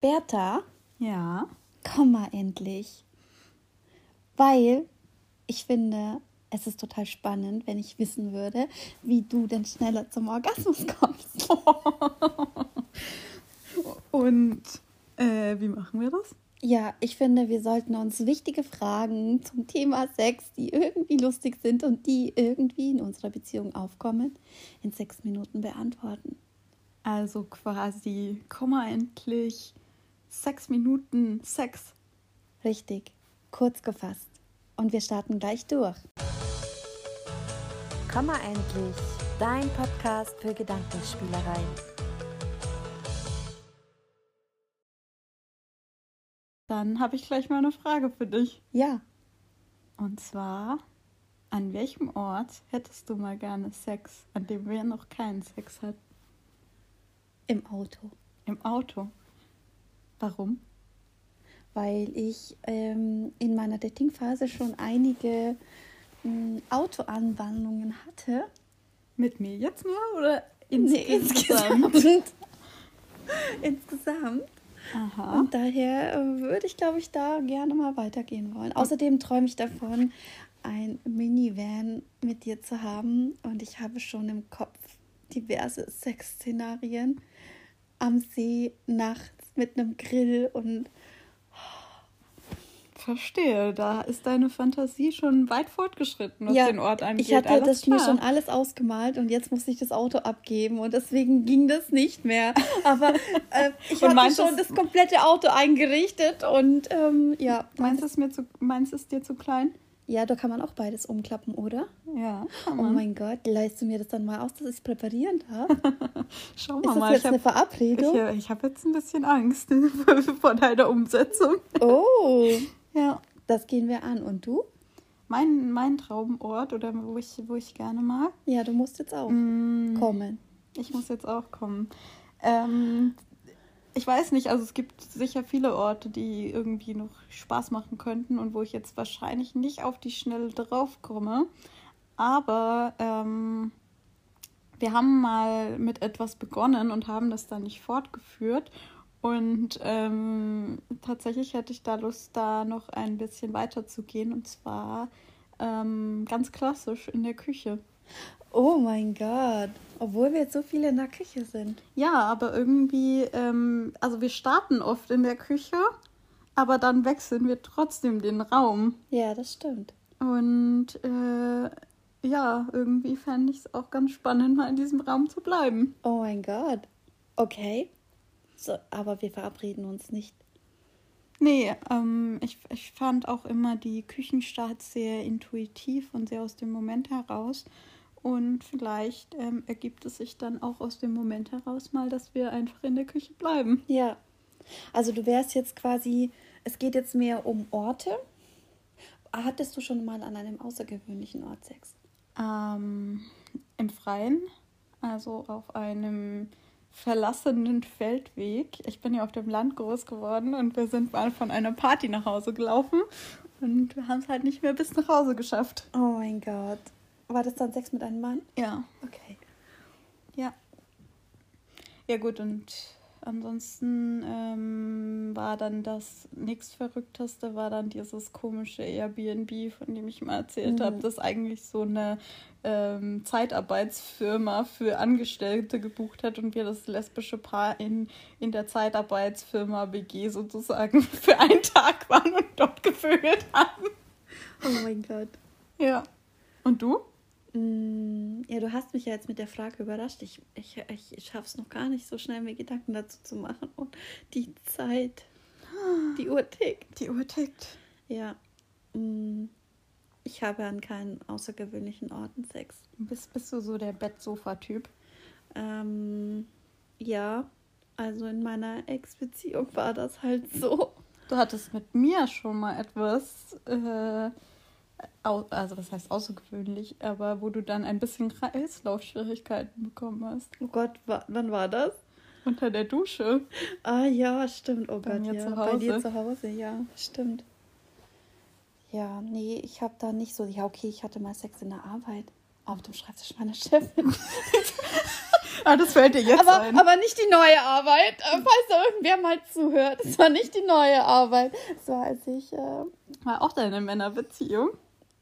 Bertha, Ja. komm mal endlich. Weil ich finde, es ist total spannend, wenn ich wissen würde, wie du denn schneller zum Orgasmus kommst. Und äh, wie machen wir das? Ja, ich finde, wir sollten uns wichtige Fragen zum Thema Sex, die irgendwie lustig sind und die irgendwie in unserer Beziehung aufkommen, in sechs Minuten beantworten. Also quasi, komm mal endlich. Sechs Minuten Sex. Richtig, kurz gefasst. Und wir starten gleich durch. Komm mal endlich, dein Podcast für Gedankenspielereien. Dann habe ich gleich mal eine Frage für dich. Ja, Und zwar, an welchem Ort hättest du mal gerne Sex, an dem wir noch keinen Sex hatten? im Auto. Im Auto. Warum? weil ich ähm, in meiner Datingphase schon einige ähm, Autoanwandlungen hatte. Mit mir jetzt nur oder Nee, insgesamt? insgesamt. insgesamt. Aha. Und daher äh, würde ich, glaube ich, da gerne mal weitergehen wollen. Außerdem träume ich davon, ein Minivan mit dir zu haben. Und ich habe schon im Kopf diverse Sexszenarien am See, nachts mit einem Grill und Verstehe, da ist deine Fantasie schon weit fortgeschritten, was den Ort angeht. Ich hatte Alles das mir klar. schon alles ausgemalt und jetzt musste ich das Auto abgeben und deswegen ging das nicht mehr. Aber äh, ich Und hatte meinst schon das- komplette Auto eingerichtet und ähm, ja. Meinst du es mir zu, meinst du es dir zu klein? Ja, da kann man auch beides umklappen, oder? Ja. Oh mein Gott, leist du mir das dann mal aus, dass ich es präparieren darf? Schau Ist mal, das mal. jetzt eine habe Verabredung? ich, ich hab jetzt ein bisschen Angst vor deiner Umsetzung. Oh, Ja. das gehen wir an. Und du? Mein, mein Traumort oder wo ich, wo ich gerne mag. Ja, du musst jetzt auch Mm, kommen. Ich muss jetzt auch kommen. Ähm, ich weiß nicht, also es gibt sicher viele Orte, die irgendwie noch Spaß machen könnten und wo ich jetzt wahrscheinlich nicht auf die Schnelle drauf komme. Aber ähm, wir haben mal mit etwas begonnen und haben das dann nicht fortgeführt. Und ähm, tatsächlich hätte ich da Lust, da noch ein bisschen weiter zu gehen. Und zwar ähm, ganz klassisch in der Küche. Oh mein Gott. Obwohl wir jetzt so viele in der Küche sind. Ja, aber irgendwie, ähm, also wir starten oft in der Küche, aber dann wechseln wir trotzdem den Raum. Ja, das stimmt. Und äh, ja, irgendwie fände ich es auch ganz spannend, mal in diesem Raum zu bleiben. Oh mein Gott. Okay. So, aber wir verabreden uns nicht. Nee, ähm, ich, ich fand auch immer die Küchenstarts sehr intuitiv und sehr aus dem Moment heraus. Und vielleicht ähm, ergibt es sich dann auch aus dem Moment heraus mal, dass wir einfach in der Küche bleiben. Ja. Also du wärst jetzt quasi, es geht jetzt mehr um Orte. Hattest du schon mal an einem außergewöhnlichen Ort Sex? Ähm, Im Freien, also auf einem verlassenen Feldweg. Ich bin ja auf dem Land groß geworden und wir sind mal von einer Party nach Hause gelaufen und wir haben es halt nicht mehr bis nach Hause geschafft. Oh mein Gott. War das dann Sex mit einem Mann? Ja, Okay. ja. Ja gut, und ansonsten ähm, war dann das nächstverrückteste, war dann dieses komische Airbnb, von dem ich mal erzählt Mhm. habe, das eigentlich so eine ähm, Zeitarbeitsfirma für Angestellte gebucht hat und wir das lesbische Paar in, in der Zeitarbeitsfirma WG sozusagen für einen Tag waren und dort gevögelt haben. Oh mein Gott. Ja. Und du? Mm, Ja, du hast mich ja jetzt mit der Frage überrascht. Ich, ich, ich, schaffe es noch gar nicht so schnell, mir Gedanken dazu zu machen. Und die Zeit, die Uhr tickt. Die Uhr tickt. Ja. Mm, Ich habe an keinen außergewöhnlichen Orten Sex. Bist, bist du so der Bettsofa-Typ? Ähm, ja, also in meiner Ex-Beziehung war das halt so. Du hattest mit mir schon mal etwas, äh, also was heißt außergewöhnlich, aber wo du dann ein bisschen Kreislaufschwierigkeiten bekommen hast. Oh Gott, wa wann war das? Unter der Dusche. Ah ja, stimmt. Oh Bei Gott, ja. Bei dir zu Hause, ja, stimmt. Ja, nee, ich habe da nicht so. Ja, okay, ich hatte mal Sex in der Arbeit. Auf dem Schreibtisch meiner Chefin. Ah, das fällt dir jetzt Aber, ein. aber nicht die neue Arbeit. Äh, Falls da irgendwer mal zuhört. Es war nicht die neue Arbeit. Es war, als ich, äh, War auch deine Männerbeziehung.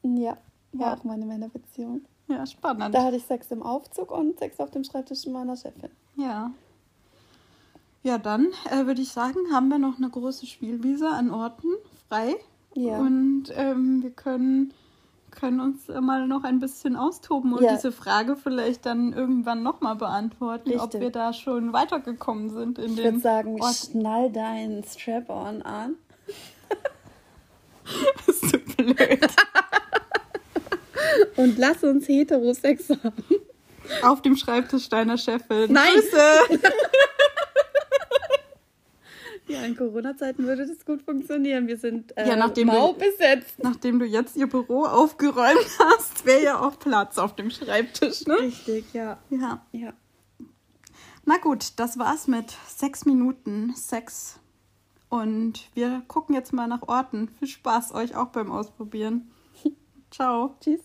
Ja, war Ja. auch meine Männerbeziehung. Ja, spannend. Da hatte ich Sex im Aufzug und Sex auf dem Schreibtisch meiner Chefin. Ja. Ja, dann äh, würde ich sagen, haben wir noch eine große Spielwiese an Orten frei. Ja. Und ähm, wir können, können uns mal noch ein bisschen austoben und Ja. diese Frage vielleicht dann irgendwann nochmal beantworten, ob Richtig. wir da schon weitergekommen sind in Ich würde sagen, Orten. schnall deinen Strap-on an. Bist du blöd. Und lass uns Heterosex haben. Auf dem Schreibtisch deiner Chefin. Nein. Grüße. Ja, in Corona-Zeiten würde das gut funktionieren. Wir sind äh, Ja, nachdem mau wir- besetzt. Nachdem du jetzt ihr Büro aufgeräumt hast, wäre ja auch Platz auf dem Schreibtisch, ne? Richtig, ja. Ja. Ja. Na gut, das war's mit sechs Minuten Sex. Und wir gucken jetzt mal nach Orten. Viel Spaß euch auch beim Ausprobieren. Ciao. Tschüss.